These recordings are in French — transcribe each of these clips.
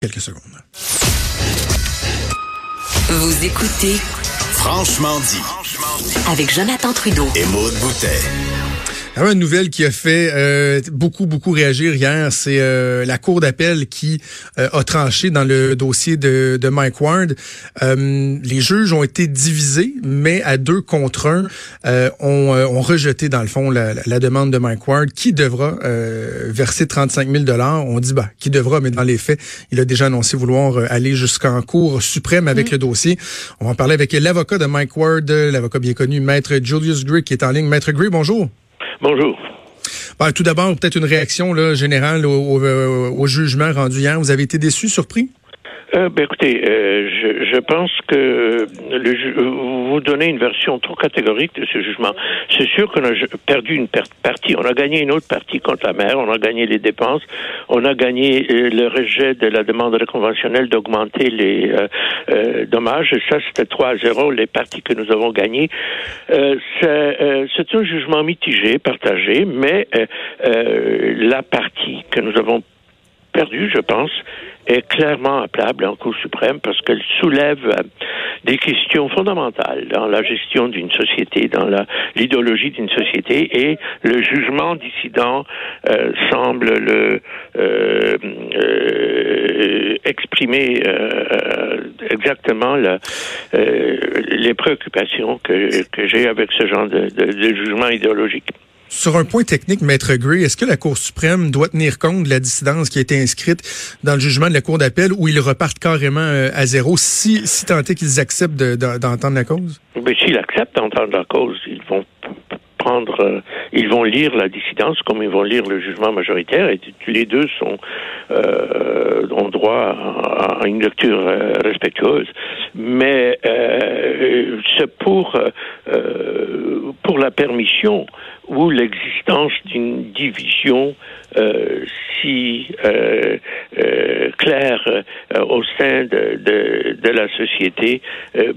quelques secondes. Vous écoutez Franchement dit. avec Jonathan Trudeau. Et Maude Boutet. Alors, une nouvelle qui a fait euh, beaucoup, beaucoup réagir hier, c'est euh, la Cour d'appel qui euh, a tranché dans le dossier de, de Mike Ward. Euh, les juges ont été divisés, mais à deux contre un, euh, ont, euh, ont rejeté, dans le fond, la, la- la demande de Mike Ward, qui devra euh, verser 35 000 On dit, bah, qui devra, mais dans les faits, il a déjà annoncé vouloir aller jusqu'en Cour suprême avec le dossier. On va en parler avec l'avocat de Mike Ward, l'avocat bien connu, Maître Julius Gray, qui est en ligne. Maître Gray, bonjour. Bonjour. Ben, tout d'abord, peut-être une réaction là, générale euh, au jugement rendu hier. Vous avez été déçu, surpris? Euh, ben, écoutez, euh, je, je pense que le, ju- vous donnez une version trop catégorique de ce jugement. C'est sûr qu'on a perdu une per- partie, on a gagné une autre partie contre la mer, on a gagné les dépenses, on a gagné euh, le rejet de la demande conventionnelle d'augmenter les euh, euh, dommages. Ça, c'était 3 à 0, les parties que nous avons gagnées. Euh, c'est euh, un jugement mitigé, partagé, mais euh, euh, la partie que nous avons perdue, je pense, est clairement appelable en Cour suprême parce qu'elle soulève euh, des questions fondamentales dans la gestion d'une société, dans l'idéologie d'une société, et le jugement dissident euh, semble le euh, exprimer exactement les préoccupations que, que j'ai avec ce genre de, de- de jugement idéologique. Sur un point technique, Maître Gray, est-ce que la Cour suprême doit tenir compte de la dissidence qui a été inscrite dans le jugement de la Cour d'appel où ils repartent carrément euh, à zéro si, si tant est qu'ils acceptent de- de- d'entendre la cause? Mais s'ils acceptent d'entendre la cause, ils vont prendre, euh, ils vont lire la dissidence comme ils vont lire le jugement majoritaire, et les deux sont euh, ont droit à, une lecture euh, respectueuse. Mais c'est pour pour la permission ou l'existence d'une division euh, si euh, euh, claire au sein de, la société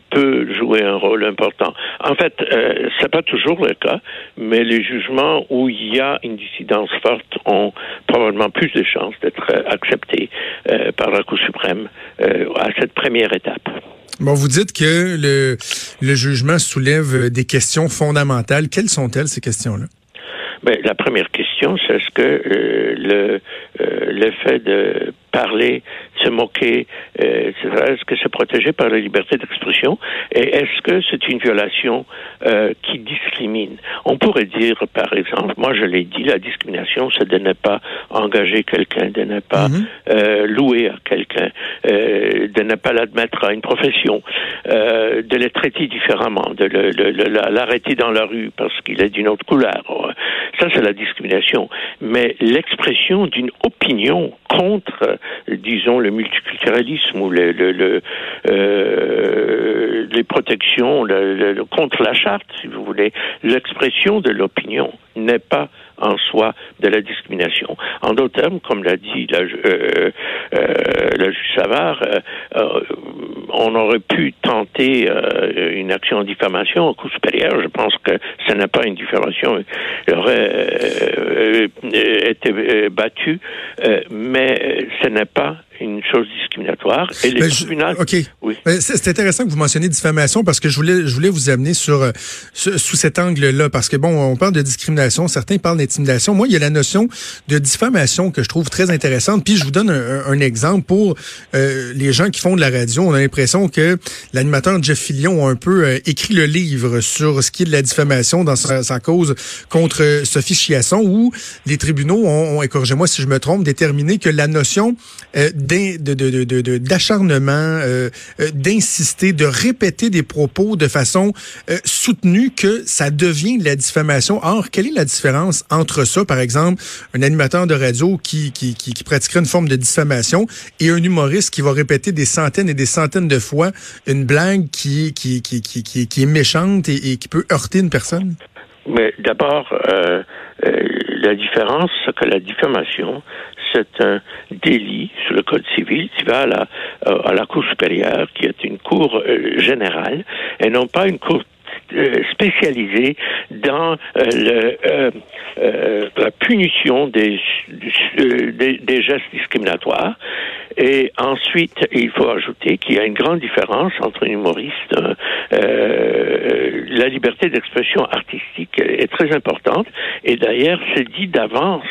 peut jouer un rôle important. En fait, euh, c'est pas toujours le cas, mais les jugements où il y a une dissidence forte ont probablement plus de chances d'être acceptés par la Cour suprême à cette première étape. Bon, vous dites que le, le jugement soulève euh, des questions fondamentales. Quelles sont-elles, ces questions-là? Ben, la première question, c'est est-ce que euh, le, euh, le fait de parler, se moquer, euh, etc., est-ce que c'est protégé par la liberté d'expression? Et est-ce que c'est une violation qui discrimine? On pourrait dire, par exemple, moi je l'ai dit, la discrimination, c'est de ne pas engager quelqu'un, de ne pas Mhm. euh, louer à quelqu'un, de ne pas l'admettre à une profession, euh, de le traiter différemment, de l'arrêter dans la rue parce qu'il est d'une autre couleur. Ça, c'est la discrimination. Mais l'expression d'une opinion contre, disons, le multiculturalisme ou euh, les protections, contre la charte, si vous voulez, l'expression de l'opinion n'est pas en soi de la discrimination. En d'autres termes, comme l'a dit la, euh, euh, la juge Savard, euh, euh, on aurait pu tenter euh, une action en diffamation au coup supérieur. Je pense que ce n'est pas une diffamation. Il aurait euh, euh, été battu, mais ce n'est pas une chose discriminatoire. Et les Ben, je-. Oui. Ben, C'est intéressant que vous mentionniez diffamation parce que je voulais, je voulais vous amener sur, euh, sous cet angle-là parce que bon, on parle de discrimination, certains parlent d'intimidation. Moi, il y a la notion de diffamation que je trouve très intéressante. Puis je vous donne un, exemple pour euh, les gens qui font de la radio. On a l'impression que l'animateur Jeff Fillion a un peu euh, écrit le livre sur ce qui est de la diffamation dans sa, sa cause contre Sophie Chiasson où les tribunaux ont, ont et corrigez-moi si je me trompe, déterminé que la notion euh, de- d'acharnement, euh, euh, d'insister, de répéter des propos de façon euh, soutenue, que ça devient de la diffamation. Or, quelle est la différence entre ça, par exemple, un animateur de radio qui, qui, qui, pratiquerait une forme de diffamation et un humoriste qui va répéter des centaines et des centaines de fois une blague qui, qui, qui, est méchante et, qui peut heurter une personne? Mais d'abord, la différence, c'est que la diffamation, c'est un délit sur le code civil qui va à la, euh, à la Cour supérieure, qui est une cour euh, générale, et non pas une cour euh, spécialisé dans la punition des, des, gestes discriminatoires. Et ensuite, il faut ajouter qu'il y a une grande différence entre un humoriste. la liberté d'expression artistique est très importante. Et d'ailleurs, c'est dit d'avance.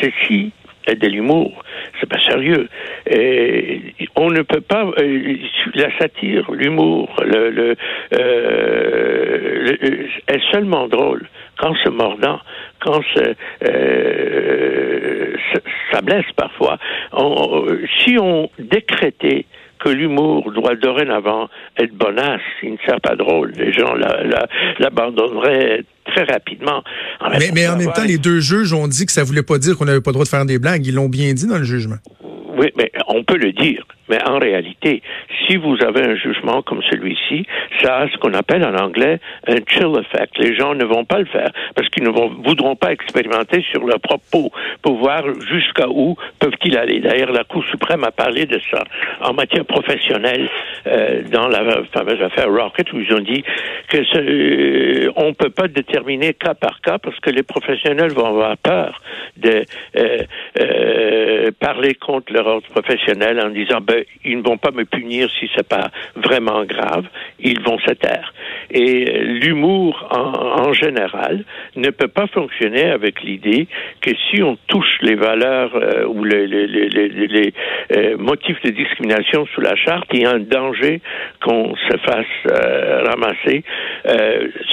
Ceci de l'humour. C'est pas sérieux. Et on ne peut pas euh, la satire, l'humour, le, le, euh, est seulement drôle quand c'est mordant, quand euh, ça blesse parfois. si on décrétait que l'humour doit dorénavant être bonasse, il ne sert pas drôle. Les gens l'abandonneraient très rapidement. mais, mais en même temps, les deux juges ont dit que ça voulait pas dire qu'on n'avait pas le droit de faire des blagues. Ils l'ont bien dit dans le jugement. Oui, mais on peut le dire. Mais en réalité, si vous avez un jugement comme celui-ci, ça a ce qu'on appelle en anglais un chill effect. Les gens ne vont pas le faire parce qu'ils ne vont, voudront pas expérimenter sur leur propre peau pour voir jusqu'à où peuvent-ils aller? D'ailleurs, la Cour suprême a parlé de ça en matière professionnelle euh, dans la fameuse affaire Rocket où ils ont dit que ce, euh, on peut pas déterminer cas par cas parce que les professionnels vont avoir peur de euh, euh parler contre leur ordre professionnel en disant ben, ils ne vont pas me punir si c'est pas vraiment grave, ils vont se taire. Et euh, l'humour en, général ne peut pas fonctionner avec l'idée que si on touche les valeurs euh, ou les, euh, motifs de discrimination sous la charte, il y a un danger qu'on se fasse ramasser.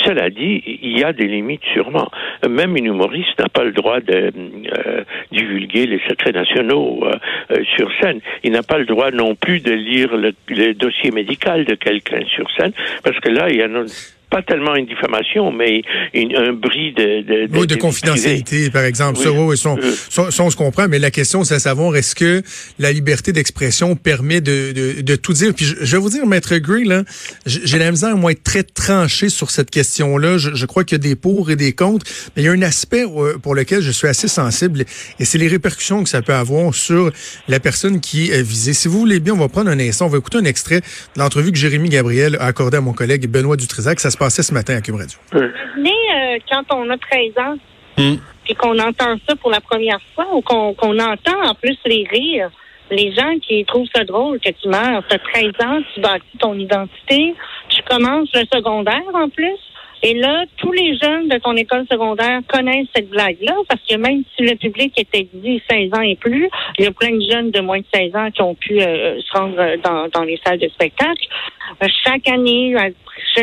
cela dit, il y a des limites sûrement. Même un humoriste n'a pas le droit de divulguer les secrets nationaux sur scène. Il n'a pas le droit non plus de lire le, le dossier médical de quelqu'un sur scène, parce que là, il y a pas tellement une diffamation, mais un bris de... de, de, de confidentialité, par exemple. Ça, oui, ça, on se comprend, mais la question, c'est à savoir, est-ce que la liberté d'expression permet de, de, tout dire? Puis je, vais vous dire, Maître Gray, là, j'ai la misère, moi, être très tranché sur cette question-là. Je, je, crois qu'il y a des pour et des contre, mais il y a un aspect euh, pour lequel je suis assez sensible, et c'est les répercussions que ça peut avoir sur la personne qui est visée. Si vous voulez bien, on va prendre un instant, on va écouter un extrait de l'entrevue que Jérémy Gabriel a accordé à mon collègue Benoît Dutrisac. Ça se passait ce matin à Cube Radio. Euh, quand on a 13 ans, hmm. puis qu'on entend ça pour la première fois, ou qu'on entend en plus les rires, les gens qui trouvent ça drôle que tu meurs, tu as 13 ans, tu bâtis ton identité, tu commences le secondaire en plus. Et là, tous les jeunes de ton école secondaire connaissent cette blague-là, parce que même si le public était dit 16 ans et plus, il y a plein de jeunes de moins de 16 ans qui ont pu euh, se rendre dans, dans les salles de spectacle. Euh, chaque année,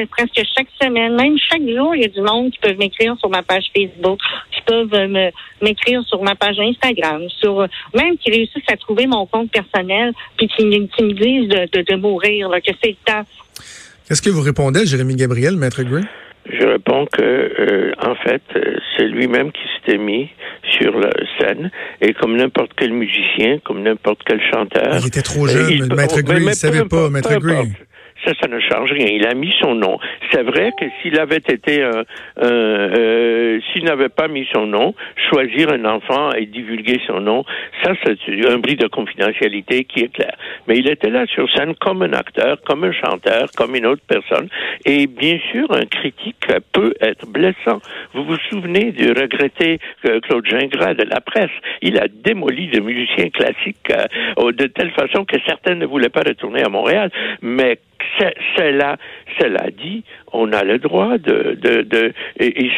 presque chaque semaine, même chaque jour, il y a du monde qui peuvent m'écrire sur ma page Facebook, qui peuvent m'écrire sur ma page Instagram, sur même qui réussissent à trouver mon compte personnel, puis qui, me disent de, de, mourir, là, que c'est le temps. Qu'est-ce que vous répondez, Jérémy Gabriel, Maître Gray? Je réponds que, euh, en fait, euh, c'est lui-même qui s'était mis sur la scène et comme n'importe quel musicien, comme n'importe quel chanteur. Il était trop jeune, il, Maître Gray, il ne savait pas, Maître Gray. Ça, ça ne change rien. Il a mis son nom. C'est vrai que s'il avait été un, euh, s'il n'avait pas mis son nom, choisir un enfant et divulguer son nom, ça, c'est un bris de confidentialité qui est clair. Mais il était là sur scène comme un acteur, comme un chanteur, comme une autre personne. Et bien sûr, un critique peut être blessant. Vous vous souvenez du regretté euh, Claude Gingras de la presse? Il a démoli des musiciens classiques euh, de telle façon que certains ne voulaient pas retourner à Montréal. Mais cela, cela dit, on a le droit de, de, de il,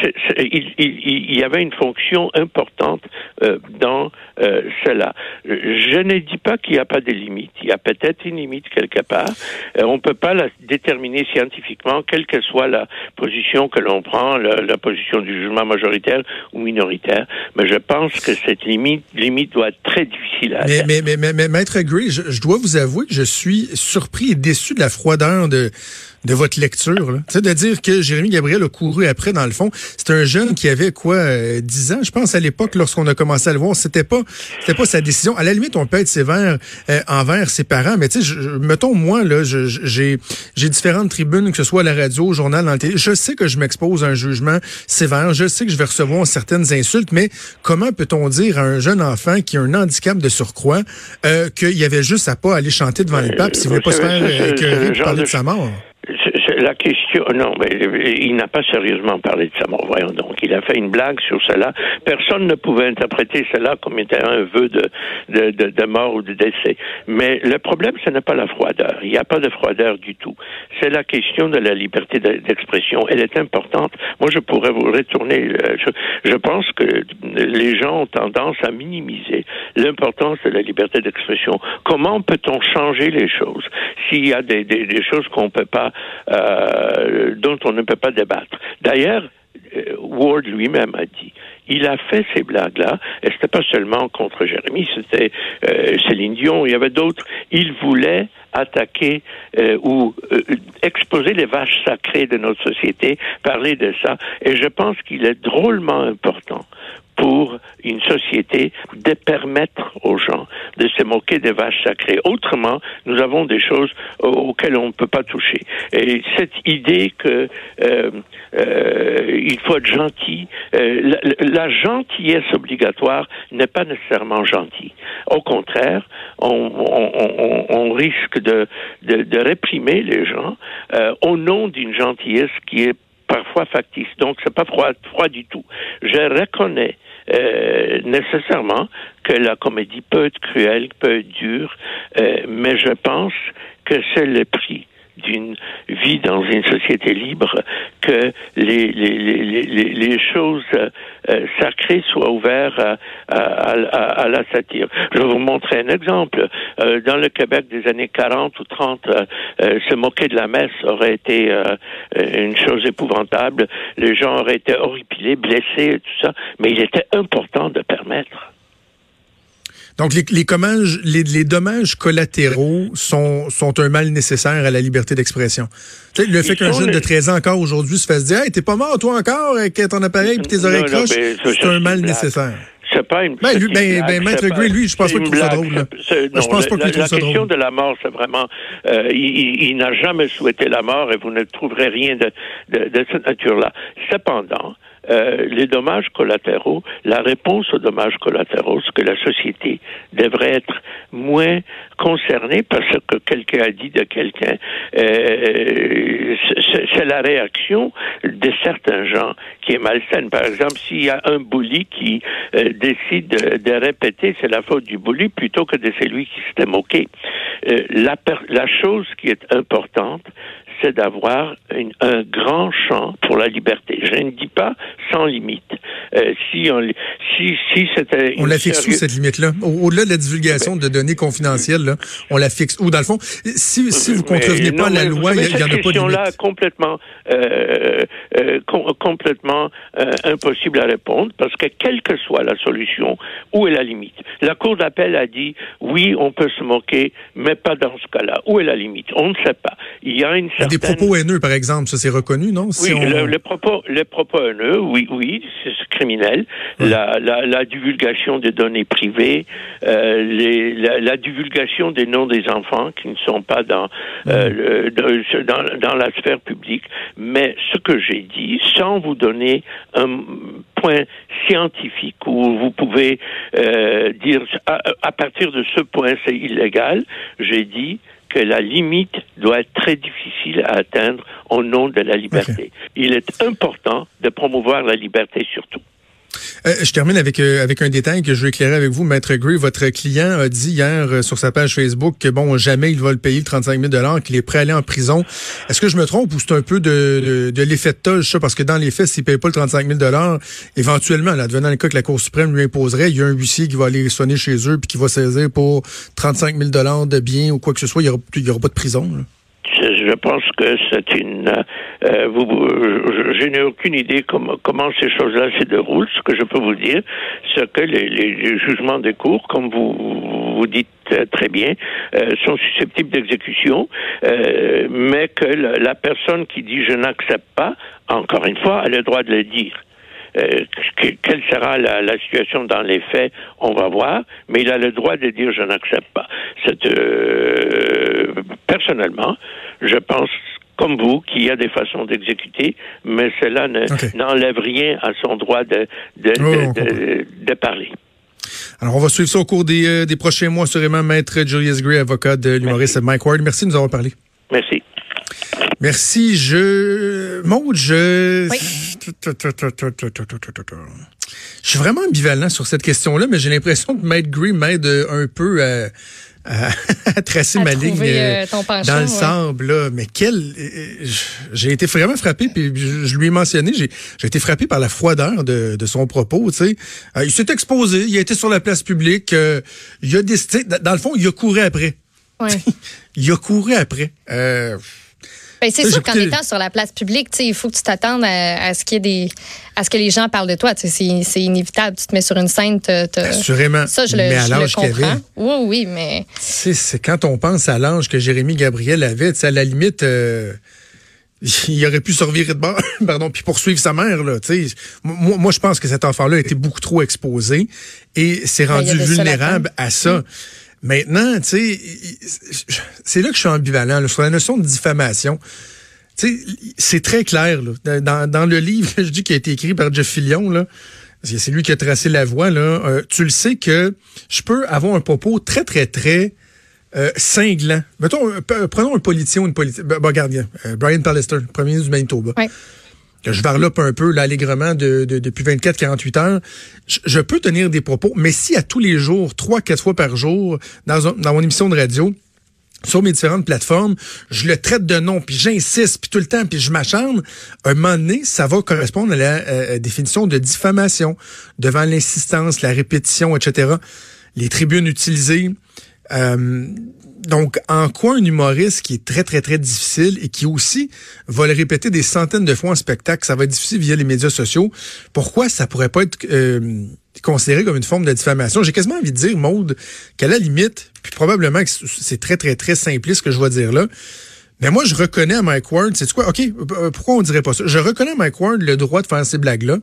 il, y avait une fonction importante euh, dans euh, cela. Je ne dis pas qu'il n'y a pas de limite. Il y a peut-être une limite quelque part. Euh, on ne peut pas la déterminer scientifiquement, quelle que soit la position que l'on prend, la, la, position du jugement majoritaire ou minoritaire. Mais je pense que cette limite, limite doit être très difficile à mais, mais, mais, mais, Maître Gray, je, je dois vous avouer que je suis surpris et déçu de la froideur de de votre lecture. Là. de dire que Jérémy Gabriel a couru après, dans le fond, c'est un jeune qui avait quoi, euh, 10 ans, je pense, à l'époque, lorsqu'on a commencé à le voir. C'était pas c'était pas sa décision. À la limite, on peut être sévère euh, envers ses parents, mais tu sais, mettons, moi, là, j'ai j'ai différentes tribunes, que ce soit à la radio, au journal, dans le télé. Je sais que je m'expose à un jugement sévère. Je sais que je vais recevoir certaines insultes, mais comment peut-on dire à un jeune enfant qui a un handicap de surcroît euh, qu'il y avait juste à pas aller chanter devant les papes s'il voulait pas se faire écœurer parler de sa mort? La question, non, mais il n'a pas sérieusement parlé de sa mort. Voyons donc, il a fait une blague sur cela. Personne ne pouvait interpréter cela comme étant un vœu de, de, de, mort ou de décès. Mais le problème, ce n'est pas la froideur. Il n'y a pas de froideur du tout. C'est la question de la liberté d'expression. Elle est importante. Moi, je pourrais vous retourner. Euh, je, je pense que les gens ont tendance à minimiser l'importance de la liberté d'expression. Comment peut-on changer les choses? S'il y a des, des, des choses qu'on peut pas, euh, dont on ne peut pas débattre. D'ailleurs, euh, Ward lui-même a dit, il a fait ces blagues-là, et c'était pas seulement contre Jérémy, c'était euh, Céline Dion, il y avait d'autres. Il voulait attaquer euh, ou euh, exposer les vaches sacrées de notre société, parler de ça, et je pense qu'il est drôlement important pour une société de permettre aux gens de se moquer des vaches sacrées. Autrement, nous avons des choses auxquelles on ne peut pas toucher. Et cette idée que euh, euh, il faut être gentil, euh, la, gentillesse obligatoire n'est pas nécessairement gentille. Au contraire, on, on, on, on risque de, de, de, réprimer les gens euh, au nom d'une gentillesse qui est parfois factice. Donc, c'est pas froid, froid du tout. Je reconnais euh, nécessairement que la comédie peut être cruelle, peut être dure, euh, mais je pense que c'est le prix d'une vie dans une société libre que les, choses euh, sacrées soient ouvertes à, la satire. Je vais vous montrer un exemple. Euh, dans le Québec des années 40 ou 30, euh, se moquer de la messe aurait été une chose épouvantable. Les gens auraient été horripilés, blessés, tout ça. Mais il était important de permettre. Donc, les, les, dommages, les, les, dommages collatéraux sont, sont un mal nécessaire à la liberté d'expression. Le fait qu'un jeune de 13 ans encore aujourd'hui se fasse dire Hey, t'es pas mort, toi encore, avec ton appareil et tes oreilles croches, c'est un mal nécessaire. C'est pas une. Ben, lui, ben, ben Maître Gray, lui, je pense pas qu'il trouve ça drôle. Non, je pense pas qu'il trouve ça drôle. La question de la mort, c'est vraiment. Euh, il, il n'a jamais souhaité la mort et vous ne trouverez rien de, de, de cette nature-là. Cependant, euh, les dommages collatéraux, la réponse aux dommages collatéraux, ce que la société devrait être moins concernée parce que quelqu'un a dit de quelqu'un, euh, c'est la réaction de certains gens qui est malsaine. Par exemple, s'il y a un bully qui euh, décide de, de répéter c'est la faute du bully plutôt que de celui qui s'était moqué. Euh, la, la chose qui est importante, c'est d'avoir un grand champ pour la liberté. Je ne dis pas sans limite. Euh, si on, si, si c'était on la fixe où cette limite-là? Au-delà de la divulgation de données confidentielles, là, on la fixe où Dans le fond, si, si vous contrevenez pas à la loi, il n'y en a pas de limite. là complètement, euh, euh, com complètement euh, impossible à répondre parce que quelle que soit la solution, où est la limite? La Cour d'appel a dit oui, on peut se moquer, mais pas dans ce cas-là. Où est la limite? On ne sait pas. Il y a une certaine des propos haineux, par exemple, ça c'est reconnu, non? Si oui, on... le, le, propos, les propos haineux, oui, oui, c'est criminel. Ouais. La, la, la, divulgation des données privées, euh, les, la, la, divulgation des noms des enfants qui ne sont pas dans, euh, le, dans, dans la sphère publique. Mais ce que j'ai dit, sans vous donner un point scientifique où vous pouvez euh, dire à, à partir de ce point c'est illégal, j'ai dit que la limite doit être très difficile à atteindre au nom de la liberté. Okay. Il est important de promouvoir la liberté surtout. Euh, je termine avec euh, avec un détail que je veux éclairer avec vous, Maître Gray. Votre client a dit hier euh, sur sa page Facebook que bon, jamais il va le payer le 35 000 qu'il est prêt à aller en prison. Est-ce que je me trompe ou c'est un peu de, l'effet de toge, ça? Parce que dans les faits, s'il paye pas le 35 000 éventuellement, là, devenant le cas que la Cour suprême lui imposerait, il y a un huissier qui va aller sonner chez eux puis qui va saisir pour 35 000 de biens ou quoi que ce soit. Il y aura, aura pas de prison. Je pense que c'est une. Euh, vous, je, je n'ai aucune idée comment, comment ces choses-là se déroulent. Ce que je peux vous dire, c'est que les, les, jugements des cours, comme vous vous dites très bien, euh, sont susceptibles d'exécution, euh, mais que la personne qui dit je n'accepte pas, encore une fois, a le droit de le dire. Euh, quelle sera la, la, situation dans les faits, on va voir, mais il a le droit de dire je n'accepte pas. Euh, personnellement, je pense comme vous, qu'il y a des façons d'exécuter, mais cela n'enlève okay. rien à son droit de, de, oh, de, de, de parler. Alors, on va suivre ça au cours des, euh, des prochains mois, sûrement, Maître Julius Gray, avocat de l'humoriste Mike Ward. Merci de nous avoir parlé. Merci. Merci. Je. Maud, je. Je suis vraiment ambivalent sur cette question-là, mais j'ai l'impression que Matt Green m'aide un peu à à, tracer ma ligne euh, dans le sable. Là. Mais quel... Euh, j'ai été vraiment frappé, puis je, lui ai mentionné, j'ai été frappé par la froideur de, de son propos. Tu sais. Euh, il s'est exposé, il a été sur la place publique, il a décidé... Dans le fond, il a couru après. Ouais. il a couru après. Euh, ben, c'est sûr qu'en étant sur la place publique, il faut que tu t'attendes à, ce qu'il y ait des, à ce que les gens parlent de toi. C'est inévitable. Tu te mets sur une scène. Assurément. Ça, je le, mais à l'âge Oui, oui, mais. C'est quand on pense à l'âge que Jérémy Gabriel avait, à la limite. Euh, il aurait pu survivre de bord, pardon, puis poursuivre sa mère. Là, moi, moi, je pense que cet enfant-là a été beaucoup trop exposé et s'est ben, rendu vulnérable à ça. Maintenant, tu sais, c'est là que je suis ambivalent sur la notion de diffamation. C'est très clair là. Dans, dans, le livre, je dis qui a été écrit par Jeff Fillion là. C'est lui qui a tracé la voie là. Euh, tu le sais que je peux avoir un propos très très très euh, cinglant. Mettons, euh, prenons un politicien ou une politique. Ben, gardien, Brian Pallister, premier ministre du Manitoba. Que je varlope un peu l'allègrement de, de, depuis 24-48 heures, je, peux tenir des propos, mais si à tous les jours, trois, quatre fois par jour, dans, dans mon émission de radio, sur mes différentes plateformes, je le traite de nom, puis j'insiste, puis tout le temps, puis je m'acharne, un moment donné, ça va correspondre à la euh, définition de diffamation, devant l'insistance, la répétition, etc. Les tribunes utilisées. Euh, donc, en quoi un humoriste qui est très, très, très difficile et qui aussi va le répéter des centaines de fois en spectacle, ça va être difficile via les médias sociaux, pourquoi ça pourrait pas être euh, considéré comme une forme de diffamation? J'ai quasiment envie de dire, Maude, qu'à la limite, puis probablement que c'est très, très, très simpliste ce que je vais dire là, mais moi, je reconnais à Mike Ward, c'est quoi? OK, euh, pourquoi on dirait pas ça? Je reconnais à Mike Ward le droit de faire ces blagues-là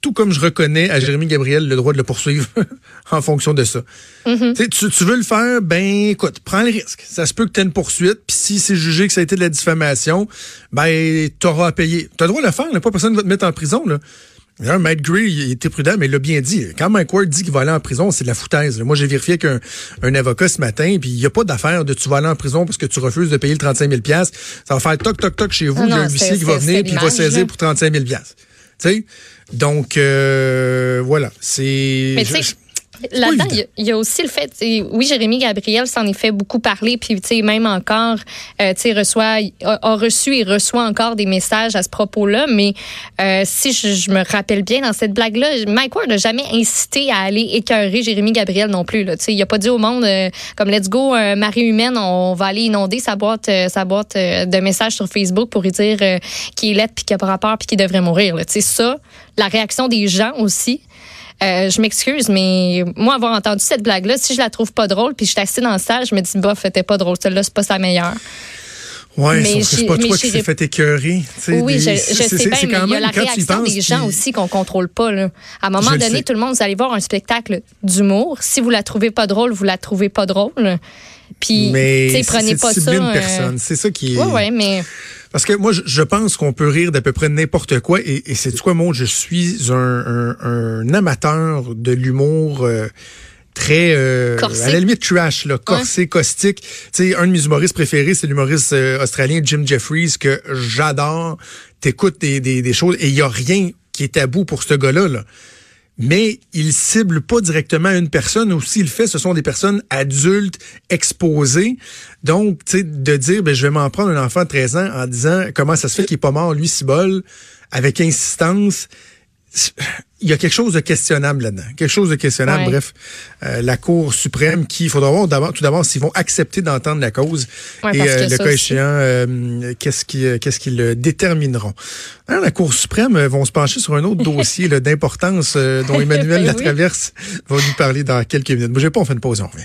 tout comme je reconnais à Jérémy Gabriel le droit de le poursuivre en fonction de ça. Mm-hmm. tu, veux le faire, ben écoute, prends le risque. Ça se peut que tu aies une poursuite, puis si c'est jugé que ça a été de la diffamation, ben t'auras à payer. Tu as le droit de le faire, là, pas personne va te mettre en prison. Là. D'ailleurs, Matt Gray, il était prudent, mais il l'a bien dit. Quand Mike Ward dit qu'il va aller en prison, c'est de la foutaise. Moi, j'ai vérifié qu'un un avocat ce matin, puis il n'y a pas d'affaire de tu vas aller en prison parce que tu refuses de payer le 35 000 Ça va faire toc, toc, toc chez vous. il y a un huissier qui va venir, puis il va saisir pour 35 000 Tu sais? Donc, euh, voilà. C'est. Mais sais, Là-dedans, il y, a aussi le fait, oui, Jérémy Gabriel s'en est fait beaucoup parler, puis tu sais, même encore, euh, tu sais, reçoit, a, reçu et reçoit encore des messages à ce propos-là, mais euh, si je, me rappelle bien dans cette blague-là, Mike Ward n'a jamais incité à aller écœurer Jérémy Gabriel non plus. Là, tu sais, il a pas dit au monde euh, comme Let's go, Marie humaine, on va aller inonder sa boîte, sa boîte de messages sur Facebook pour lui dire qu'il est laid puis qu'il a pas rapport puis qu'il devrait mourir. Tu sais, ça, la réaction des gens aussi. Euh, je m'excuse, mais moi, avoir entendu cette blague-là, si je la trouve pas drôle, puis je suis assise dans le salle, je me dis, bof, c'était pas drôle. Celle-là, c'est pas sa meilleure. Oui, mais c'est pas toi qui s'est fait écœurer. Oui, je, je sais bien, mais il y a la réaction des gens aussi qu'on contrôle pas. Là. À un moment donné, tout le monde, vous allez voir un spectacle d'humour. Si vous la trouvez pas drôle, vous la trouvez pas drôle. Puis, prenez pas ça. Une euh, personne. C'est ça qui est. Oui, oui, mais. Parce que moi, je pense qu'on peut rire d'à peu près n'importe quoi. Et, et c'est quoi, moi, je suis un, un, amateur de l'humour. Euh, très euh, à la limite trash là, corsé, caustique. Tu sais, un de mes humoristes préférés, c'est l'humoriste euh, australien Jim Jeffries que j'adore. T'écoutes des, des, des choses et il y a rien qui est tabou pour ce gars-là. Là mais il cible pas directement une personne ou s'il le fait, ce sont des personnes adultes exposées. Donc, tu sais, de dire, ben, je vais m'en prendre un enfant de 13 ans en disant comment ça se fait qu'il est pas mort, lui, bol avec insistance il y a quelque chose de questionnable là-dedans. Quelque chose de questionnable. Bref, euh, la Cour suprême qui, il faudra voir tout d'abord s'ils vont accepter d'entendre la cause et euh, le cas échéant, euh, qu'est-ce qu'ils qu'est-ce qu'ils détermineront. Alors, la Cour suprême vont se pencher sur un autre dossier d'importance dont Emmanuel ben Latraverse va nous parler dans quelques minutes. Bougez pas, on fait une pause, on revient.